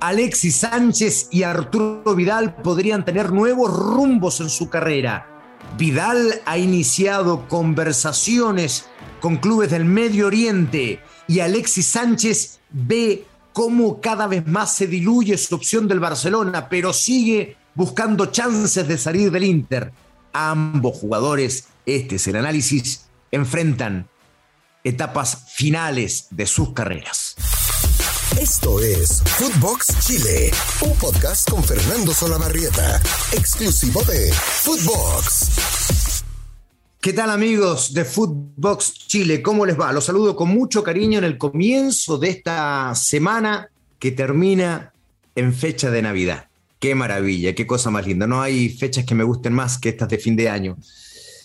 Alexis Sánchez y Arturo Vidal podrían tener nuevos rumbos en su carrera. Vidal ha iniciado conversaciones con clubes del Medio Oriente y Alexis Sánchez ve cómo cada vez más se diluye su opción del Barcelona, pero sigue buscando chances de salir del Inter. Ambos jugadores, este es el análisis, enfrentan etapas finales de sus carreras. Esto es Footbox Chile, un podcast con Fernando Solabarrieta, exclusivo de Footbox. ¿Qué tal amigos de Footbox Chile? ¿Cómo les va? Los saludo con mucho cariño en el comienzo de esta semana que termina en fecha de Navidad. Qué maravilla, qué cosa más linda. No hay fechas que me gusten más que estas de fin de año.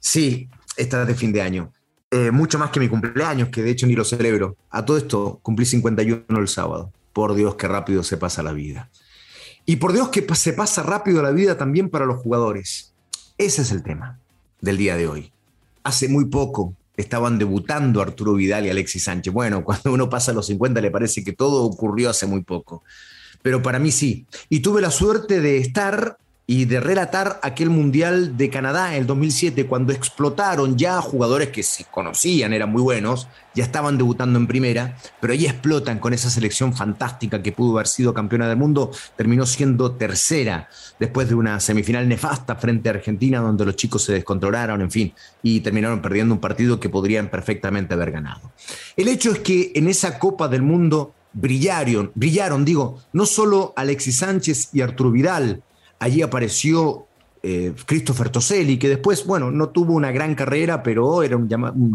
Sí, estas de fin de año. Eh, mucho más que mi cumpleaños, que de hecho ni lo celebro. A todo esto cumplí 51 el sábado. Por Dios, qué rápido se pasa la vida. Y por Dios que se pasa rápido la vida también para los jugadores. Ese es el tema del día de hoy. Hace muy poco estaban debutando Arturo Vidal y Alexis Sánchez. Bueno, cuando uno pasa los 50 le parece que todo ocurrió hace muy poco. Pero para mí sí. Y tuve la suerte de estar y de relatar aquel Mundial de Canadá en el 2007, cuando explotaron ya jugadores que se conocían, eran muy buenos, ya estaban debutando en primera, pero ahí explotan con esa selección fantástica que pudo haber sido campeona del mundo, terminó siendo tercera después de una semifinal nefasta frente a Argentina, donde los chicos se descontrolaron, en fin, y terminaron perdiendo un partido que podrían perfectamente haber ganado. El hecho es que en esa Copa del Mundo brillaron, brillaron, digo, no solo Alexis Sánchez y Arturo Vidal, Allí apareció eh, Christopher Toselli, que después, bueno, no tuvo una gran carrera, pero era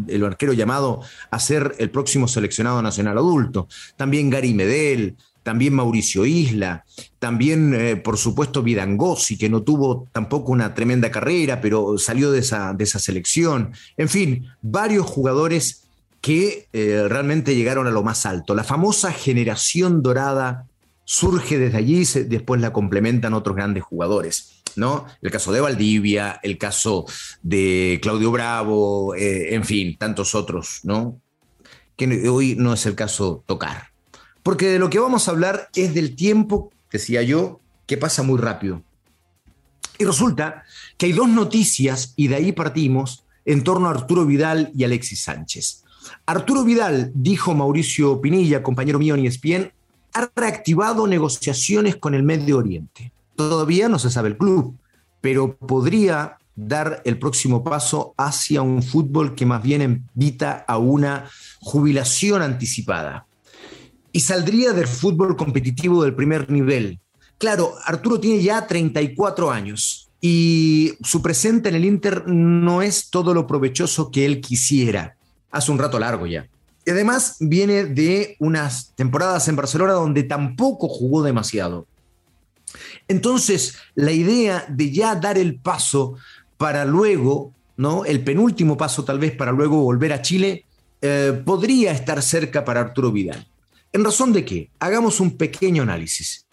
el arquero llamado a ser el próximo seleccionado nacional adulto. También Gary Medel, también Mauricio Isla, también, eh, por supuesto, Vidangosi, que no tuvo tampoco una tremenda carrera, pero salió de esa, de esa selección. En fin, varios jugadores que eh, realmente llegaron a lo más alto. La famosa generación dorada surge desde allí, y después la complementan otros grandes jugadores. ¿no? El caso de Valdivia, el caso de Claudio Bravo, eh, en fin, tantos otros, ¿no? Que hoy no es el caso tocar. Porque de lo que vamos a hablar es del tiempo, decía yo, que pasa muy rápido. Y resulta que hay dos noticias, y de ahí partimos, en torno a Arturo Vidal y Alexis Sánchez. Arturo Vidal, dijo Mauricio Pinilla, compañero mío en ESPN, ha reactivado negociaciones con el Medio Oriente. Todavía no se sabe el club, pero podría dar el próximo paso hacia un fútbol que más bien invita a una jubilación anticipada. Y saldría del fútbol competitivo del primer nivel. Claro, Arturo tiene ya 34 años y su presente en el Inter no es todo lo provechoso que él quisiera. Hace un rato largo ya. Y además viene de unas temporadas en Barcelona donde tampoco jugó demasiado. Entonces, la idea de ya dar el paso para luego, ¿no? El penúltimo paso tal vez para luego volver a Chile, eh, podría estar cerca para Arturo Vidal. ¿En razón de qué? Hagamos un pequeño análisis.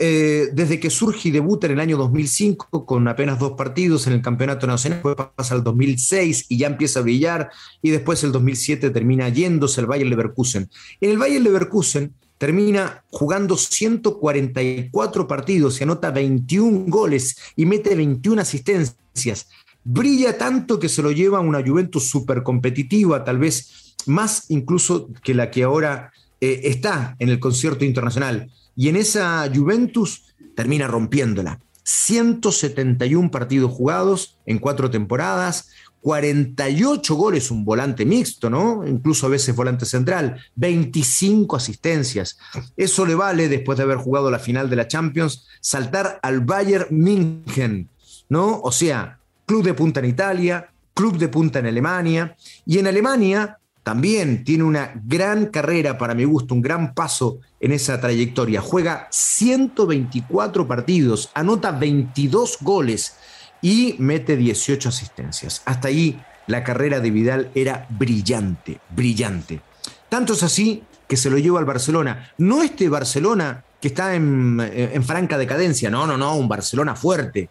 Eh, desde que surge y debuta en el año 2005 con apenas dos partidos en el Campeonato Nacional, después pasa al 2006 y ya empieza a brillar y después el 2007 termina yéndose al Bayern Leverkusen. En el Bayern Leverkusen termina jugando 144 partidos y anota 21 goles y mete 21 asistencias. Brilla tanto que se lo lleva a una Juventus súper competitiva, tal vez más incluso que la que ahora eh, está en el concierto internacional. Y en esa Juventus termina rompiéndola. 171 partidos jugados en cuatro temporadas, 48 goles, un volante mixto, ¿no? Incluso a veces volante central, 25 asistencias. Eso le vale, después de haber jugado la final de la Champions, saltar al Bayern München, ¿no? O sea, club de punta en Italia, club de punta en Alemania, y en Alemania también tiene una gran carrera, para mi gusto, un gran paso en esa trayectoria. Juega 124 partidos, anota 22 goles y mete 18 asistencias. Hasta ahí la carrera de Vidal era brillante, brillante. Tanto es así que se lo lleva al Barcelona. No este Barcelona que está en, en franca decadencia, no, no, no, un Barcelona fuerte.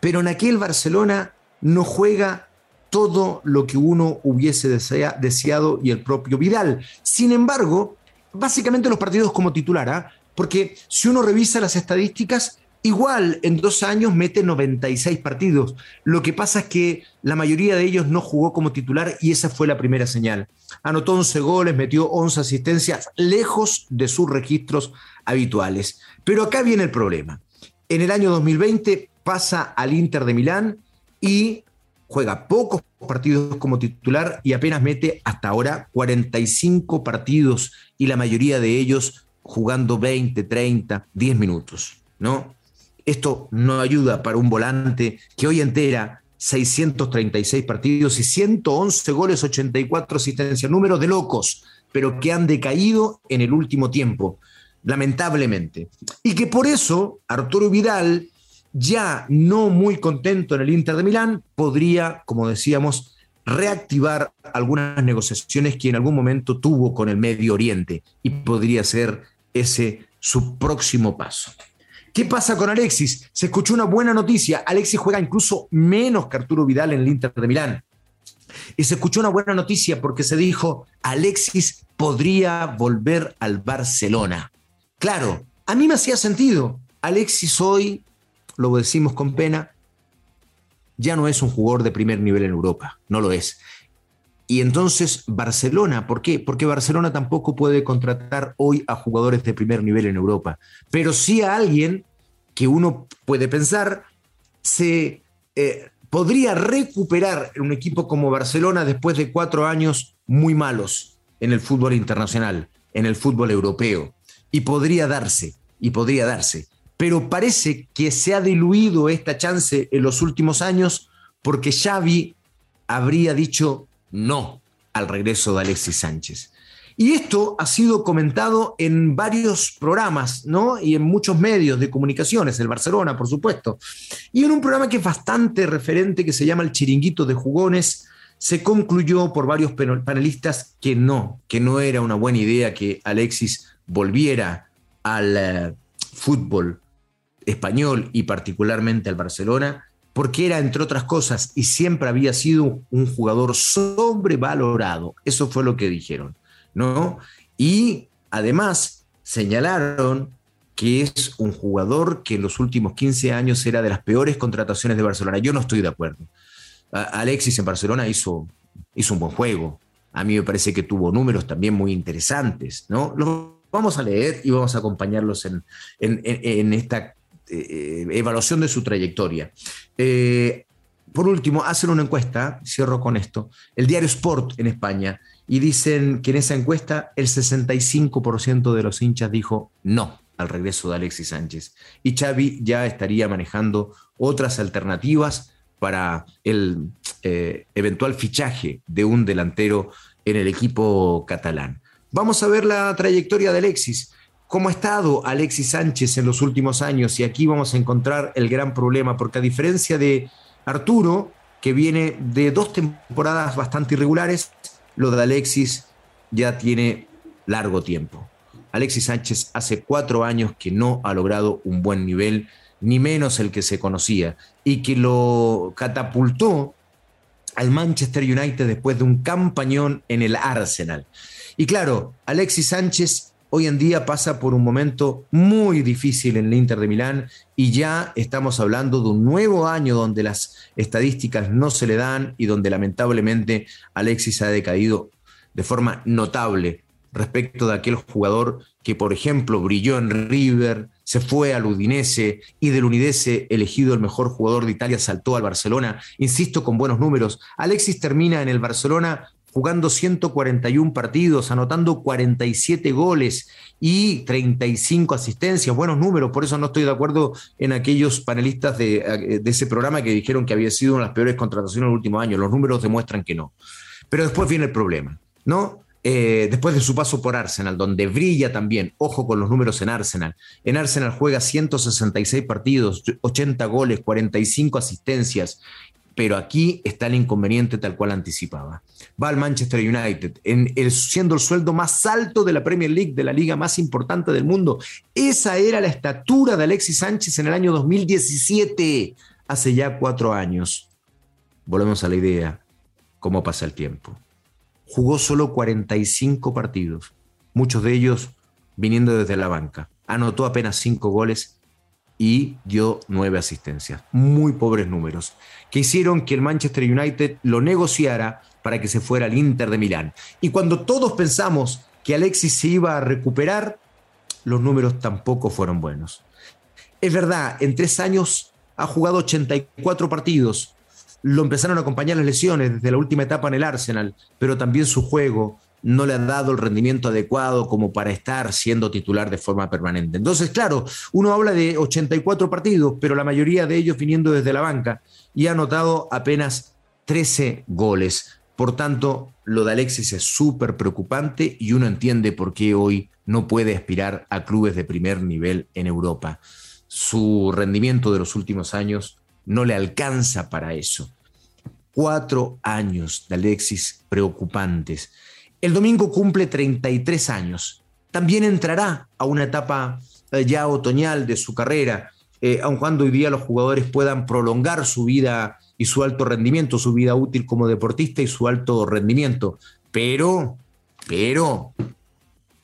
Pero en aquel Barcelona no juega todo lo que uno hubiese deseado y el propio Vidal. Sin embargo, básicamente los partidos como titular, ¿ah? Porque si uno revisa las estadísticas, igual en dos años mete 96 partidos. Lo que pasa es que la mayoría de ellos no jugó como titular y esa fue la primera señal. Anotó 11 goles, metió 11 asistencias, lejos de sus registros habituales. Pero acá viene el problema. En el año 2020 pasa al Inter de Milán y juega pocos partidos como titular y apenas mete hasta ahora 45 partidos y la mayoría de ellos jugando 20, 30, 10 minutos, ¿no? Esto no ayuda para un volante que hoy entera 636 partidos y 111 goles, 84 asistencias, números de locos, pero que han decaído en el último tiempo, lamentablemente. Y que por eso Arturo Vidal ya no muy contento en el Inter de Milán, podría, como decíamos, reactivar algunas negociaciones que en algún momento tuvo con el Medio Oriente y podría ser ese su próximo paso. ¿Qué pasa con Alexis? Se escuchó una buena noticia. Alexis juega incluso menos que Arturo Vidal en el Inter de Milán. Y se escuchó una buena noticia porque se dijo, Alexis podría volver al Barcelona. Claro, a mí me hacía sentido. Alexis hoy lo decimos con pena, ya no es un jugador de primer nivel en Europa, no lo es. Y entonces Barcelona, ¿por qué? Porque Barcelona tampoco puede contratar hoy a jugadores de primer nivel en Europa, pero sí a alguien que uno puede pensar se eh, podría recuperar un equipo como Barcelona después de cuatro años muy malos en el fútbol internacional, en el fútbol europeo, y podría darse, y podría darse pero parece que se ha diluido esta chance en los últimos años porque Xavi habría dicho no al regreso de Alexis Sánchez. Y esto ha sido comentado en varios programas, ¿no? Y en muchos medios de comunicaciones, el Barcelona, por supuesto. Y en un programa que es bastante referente, que se llama El Chiringuito de Jugones, se concluyó por varios panelistas que no, que no era una buena idea que Alexis volviera al eh, fútbol español y particularmente al Barcelona, porque era, entre otras cosas, y siempre había sido un jugador sobrevalorado. Eso fue lo que dijeron, ¿no? Y además señalaron que es un jugador que en los últimos 15 años era de las peores contrataciones de Barcelona. Yo no estoy de acuerdo. Alexis en Barcelona hizo, hizo un buen juego. A mí me parece que tuvo números también muy interesantes, ¿no? Los vamos a leer y vamos a acompañarlos en, en, en esta eh, evaluación de su trayectoria. Eh, por último, hacen una encuesta, cierro con esto, el diario Sport en España, y dicen que en esa encuesta el 65% de los hinchas dijo no al regreso de Alexis Sánchez. Y Xavi ya estaría manejando otras alternativas para el eh, eventual fichaje de un delantero en el equipo catalán. Vamos a ver la trayectoria de Alexis cómo ha estado Alexis Sánchez en los últimos años y aquí vamos a encontrar el gran problema, porque a diferencia de Arturo, que viene de dos temporadas bastante irregulares, lo de Alexis ya tiene largo tiempo. Alexis Sánchez hace cuatro años que no ha logrado un buen nivel, ni menos el que se conocía, y que lo catapultó al Manchester United después de un campañón en el Arsenal. Y claro, Alexis Sánchez hoy en día pasa por un momento muy difícil en el Inter de Milán y ya estamos hablando de un nuevo año donde las estadísticas no se le dan y donde lamentablemente Alexis ha decaído de forma notable respecto de aquel jugador que, por ejemplo, brilló en River, se fue al Udinese y del Udinese, elegido el mejor jugador de Italia, saltó al Barcelona, insisto, con buenos números. Alexis termina en el Barcelona jugando 141 partidos, anotando 47 goles y 35 asistencias, buenos números, por eso no estoy de acuerdo en aquellos panelistas de, ese programa que dijeron que había sido una de las peores contrataciones en el último año, los números demuestran que no. Pero después viene el problema, ¿no? Eh, después de su paso por Arsenal, donde brilla también, ojo con los números en Arsenal. En Arsenal juega 166 partidos, 80 goles, 45 asistencias pero aquí está el inconveniente tal cual anticipaba. Va al Manchester United, siendo el sueldo más alto de la Premier League, de la liga más importante del mundo. Esa era la estatura de Alexis Sánchez en el año 2017, hace ya cuatro años. Volvemos a la idea, cómo pasa el tiempo. Jugó solo 45 partidos, muchos de ellos viniendo desde la banca. anotó apenas cinco goles y dio nueve asistencias. Muy pobres números, que hicieron que el Manchester United lo negociara para que se fuera al Inter de Milán. Y cuando todos pensamos que Alexis se iba a recuperar, los números tampoco fueron buenos. Es verdad, en tres años ha jugado 84 partidos. Lo empezaron a acompañar las lesiones desde la última etapa en el Arsenal, pero también su juego no le ha dado el rendimiento adecuado como para estar siendo titular de forma permanente. Entonces, claro, uno habla de 84 partidos, pero la mayoría de ellos viniendo desde la banca y ha anotado apenas 13 goles. Por tanto, lo de Alexis es súper preocupante y uno entiende por qué hoy no puede aspirar a clubes de primer nivel en Europa. Su rendimiento de los últimos años no le alcanza para eso. Cuatro años de Alexis preocupantes. El domingo cumple 33 años. También entrará a una etapa eh, ya otoñal de su carrera, eh, aun cuando hoy día los jugadores puedan prolongar su vida y su alto rendimiento, su vida útil como deportista y su alto rendimiento. Pero, pero,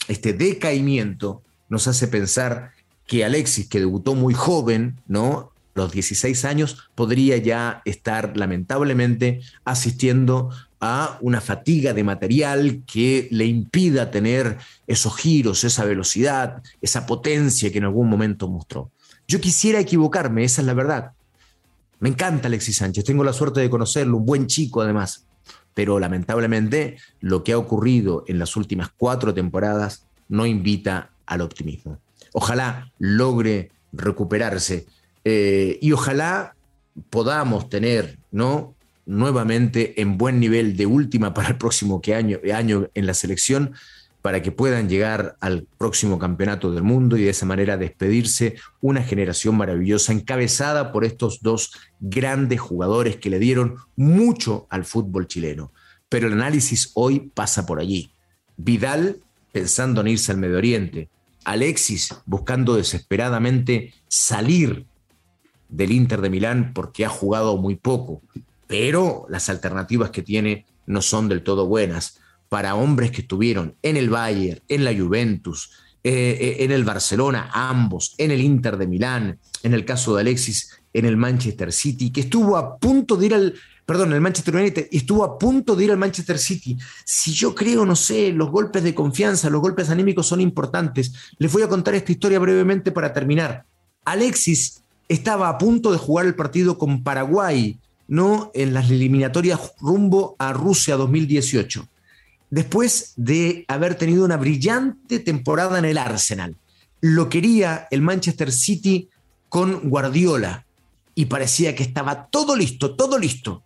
este decaimiento nos hace pensar que Alexis, que debutó muy joven, ¿no? Los 16 años, podría ya estar lamentablemente asistiendo a una fatiga de material que le impida tener esos giros, esa velocidad, esa potencia que en algún momento mostró. Yo quisiera equivocarme, esa es la verdad. Me encanta Alexis Sánchez, tengo la suerte de conocerlo, un buen chico además, pero lamentablemente lo que ha ocurrido en las últimas cuatro temporadas no invita al optimismo. Ojalá logre recuperarse eh, y ojalá podamos tener ¿no? Nuevamente en buen nivel de última para el próximo año, año en la selección para que puedan llegar al próximo campeonato del mundo y de esa manera despedirse una generación maravillosa encabezada por estos dos grandes jugadores que le dieron mucho al fútbol chileno. Pero el análisis hoy pasa por allí. Vidal pensando en irse al Medio Oriente, Alexis buscando desesperadamente salir del Inter de Milán porque ha jugado muy poco, pero las alternativas que tiene no son del todo buenas para hombres que estuvieron en el Bayern, en la Juventus, eh, eh, en el Barcelona, ambos, en el Inter de Milán, en el caso de Alexis, en el Manchester City, que estuvo a punto de ir al, perdón, el Manchester United, estuvo a punto de ir al Manchester City. Si yo creo, no sé, los golpes de confianza, los golpes anímicos son importantes. Les voy a contar esta historia brevemente para terminar. Alexis estaba a punto de jugar el partido con Paraguay, ¿no? En las eliminatorias rumbo a Rusia 2018. Después de haber tenido una brillante temporada en el Arsenal. Lo quería el Manchester City con Guardiola y parecía que estaba todo listo, todo listo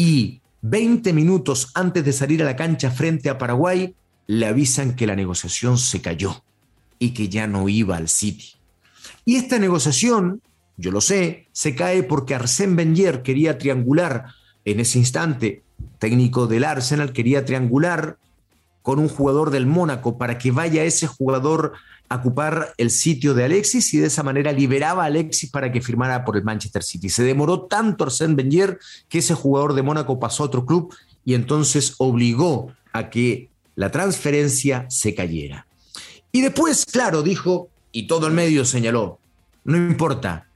y 20 minutos antes de salir a la cancha frente a Paraguay, le avisan que la negociación se cayó y que ya no iba al City. Y esta negociación, yo lo sé, se cae porque Arsène Wenger quería triangular en ese instante, técnico del Arsenal, quería triangular con un jugador del Mónaco para que vaya ese jugador ocupar el sitio de Alexis y de esa manera liberaba a Alexis para que firmara por el Manchester City. Se demoró tanto Arsène Wenger que ese jugador de Mónaco pasó a otro club y entonces obligó a que la transferencia se cayera. Y después, claro, dijo, y todo el medio señaló, no importa,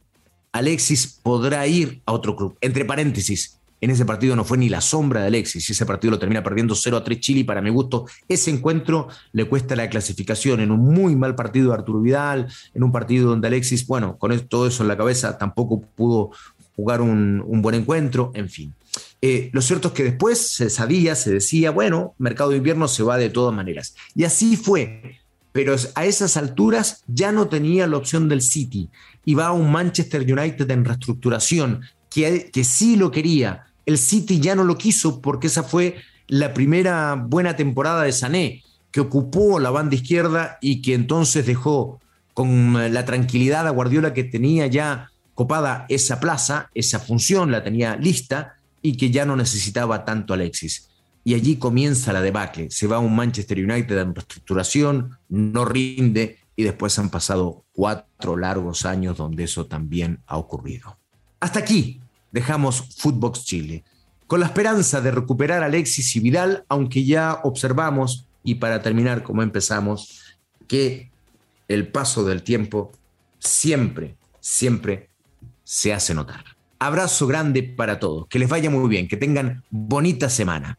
Alexis podrá ir a otro club. Entre paréntesis, en ese partido no fue ni la sombra de Alexis. Ese partido lo termina perdiendo 0 a 3 Chile. para mi gusto, ese encuentro le cuesta la clasificación en un muy mal partido de Arturo Vidal, en un partido donde Alexis, bueno, con todo eso en la cabeza, tampoco pudo jugar un, buen encuentro, en fin. Eh, lo cierto es que después se sabía, se decía, bueno, mercado de invierno se va de todas maneras. Y así fue. Pero a esas alturas ya no tenía la opción del City y va a un Manchester United en reestructuración que, que sí lo quería, el City ya no lo quiso porque esa fue la primera buena temporada de Sané, que ocupó la banda izquierda y que entonces dejó con la tranquilidad a Guardiola que tenía ya copada esa plaza, esa función la tenía lista y que ya no necesitaba tanto Alexis. Y allí comienza la debacle. Se va a un Manchester United en reestructuración, no rinde y después han pasado cuatro largos años donde eso también ha ocurrido. Hasta aquí dejamos Footbox Chile, con la esperanza de recuperar a Alexis y Vidal, aunque ya observamos, y para terminar como empezamos, que el paso del tiempo siempre, siempre se hace notar. Abrazo grande para todos, que les vaya muy bien, que tengan bonita semana.